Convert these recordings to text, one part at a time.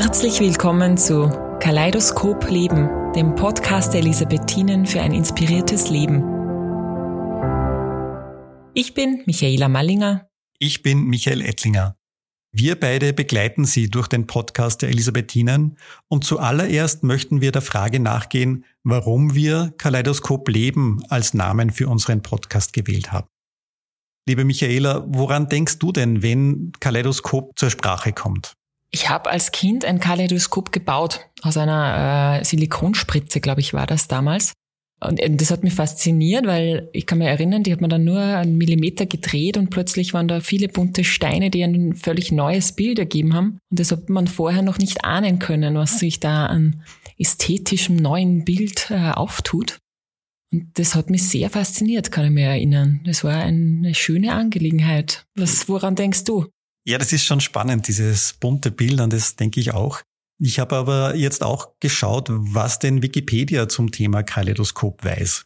Herzlich willkommen zu Kaleidoskop Leben, dem Podcast der Elisabethinen für ein inspiriertes Leben. Ich bin Michaela Mallinger. Ich bin Michael Ettlinger. Wir beide begleiten Sie durch den Podcast der Elisabethinen und zuallererst möchten wir der Frage nachgehen, warum wir Kaleidoskop Leben als Namen für unseren Podcast gewählt haben. Liebe Michaela, woran denkst du denn, wenn Kaleidoskop zur Sprache kommt? Ich habe als Kind ein Kaleidoskop gebaut aus einer äh, Silikonspritze, glaube ich, war das damals. Und äh, das hat mich fasziniert, weil ich kann mich erinnern, die hat man dann nur einen Millimeter gedreht und plötzlich waren da viele bunte Steine, die ein völlig neues Bild ergeben haben. Und das hat man vorher noch nicht ahnen können, was sich da an ästhetischem neuen Bild äh, auftut. Und das hat mich sehr fasziniert, kann ich mir erinnern. Das war eine schöne Angelegenheit. Was, woran denkst du? Ja, das ist schon spannend, dieses bunte Bild, an das denke ich auch. Ich habe aber jetzt auch geschaut, was denn Wikipedia zum Thema Kaleidoskop weiß.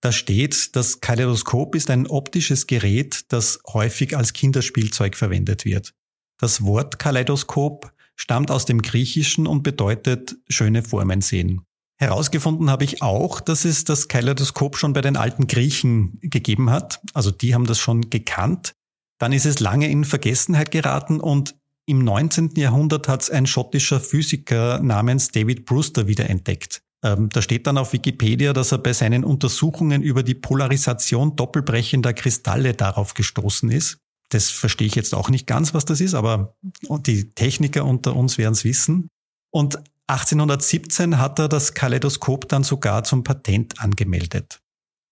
Da steht, das Kaleidoskop ist ein optisches Gerät, das häufig als Kinderspielzeug verwendet wird. Das Wort Kaleidoskop stammt aus dem Griechischen und bedeutet schöne Formen sehen. Herausgefunden habe ich auch, dass es das Kaleidoskop schon bei den alten Griechen gegeben hat. Also die haben das schon gekannt. Dann ist es lange in Vergessenheit geraten und im 19. Jahrhundert hat es ein schottischer Physiker namens David Brewster wiederentdeckt. Ähm, da steht dann auf Wikipedia, dass er bei seinen Untersuchungen über die Polarisation doppelbrechender Kristalle darauf gestoßen ist. Das verstehe ich jetzt auch nicht ganz, was das ist, aber die Techniker unter uns werden es wissen. Und 1817 hat er das Kaleidoskop dann sogar zum Patent angemeldet.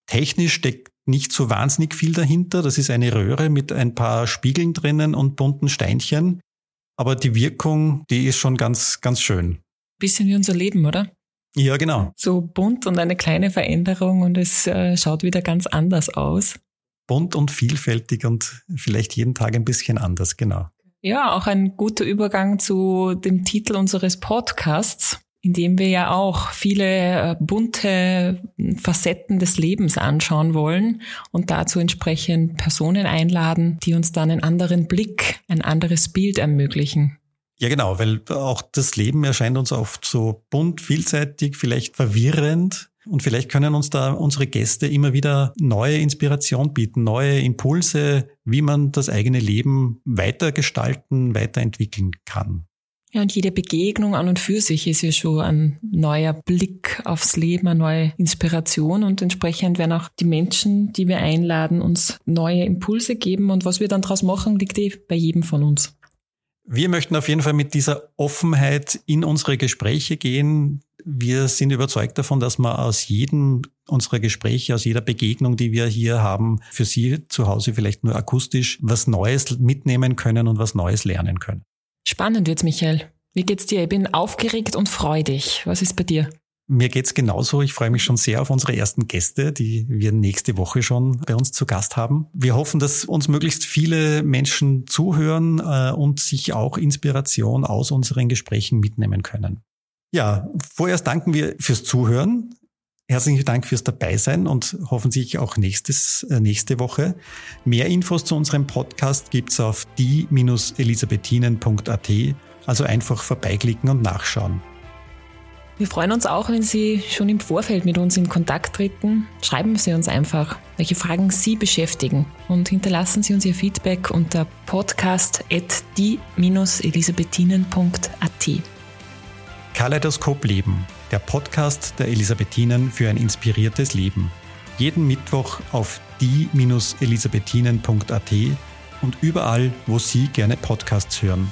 Technisch steckt nicht so wahnsinnig viel dahinter. Das ist eine Röhre mit ein paar Spiegeln drinnen und bunten Steinchen. Aber die Wirkung, die ist schon ganz, ganz schön. Bisschen wie unser Leben, oder? Ja, genau. So bunt und eine kleine Veränderung und es äh, schaut wieder ganz anders aus. Bunt und vielfältig und vielleicht jeden Tag ein bisschen anders, genau. Ja, auch ein guter Übergang zu dem Titel unseres Podcasts indem wir ja auch viele äh, bunte Facetten des Lebens anschauen wollen und dazu entsprechend Personen einladen, die uns dann einen anderen Blick, ein anderes Bild ermöglichen. Ja, genau, weil auch das Leben erscheint uns oft so bunt, vielseitig, vielleicht verwirrend. Und vielleicht können uns da unsere Gäste immer wieder neue Inspiration bieten, neue Impulse, wie man das eigene Leben weitergestalten, weiterentwickeln kann. Ja, und jede Begegnung an und für sich ist ja schon ein neuer Blick aufs Leben, eine neue Inspiration und entsprechend werden auch die Menschen, die wir einladen, uns neue Impulse geben und was wir dann daraus machen, liegt eh bei jedem von uns. Wir möchten auf jeden Fall mit dieser Offenheit in unsere Gespräche gehen. Wir sind überzeugt davon, dass man aus jedem unserer Gespräche, aus jeder Begegnung, die wir hier haben, für Sie zu Hause vielleicht nur akustisch was Neues mitnehmen können und was Neues lernen können. Spannend jetzt, Michael. Wie geht's dir? Ich bin aufgeregt und freudig. Was ist bei dir? Mir geht's genauso. Ich freue mich schon sehr auf unsere ersten Gäste, die wir nächste Woche schon bei uns zu Gast haben. Wir hoffen, dass uns möglichst viele Menschen zuhören äh, und sich auch Inspiration aus unseren Gesprächen mitnehmen können. Ja, vorerst danken wir fürs Zuhören. Herzlichen Dank fürs Dabeisein und hoffentlich auch nächstes, äh, nächste Woche. Mehr Infos zu unserem Podcast gibt's auf die-elisabethinen.at, also einfach vorbeiklicken und nachschauen. Wir freuen uns auch, wenn Sie schon im Vorfeld mit uns in Kontakt treten. Schreiben Sie uns einfach, welche Fragen Sie beschäftigen und hinterlassen Sie uns Ihr Feedback unter podcast.die-elisabethinen.at. Kaleidoskop Leben der Podcast der Elisabethinen für ein inspiriertes Leben. Jeden Mittwoch auf die-elisabethinen.at und überall, wo Sie gerne Podcasts hören.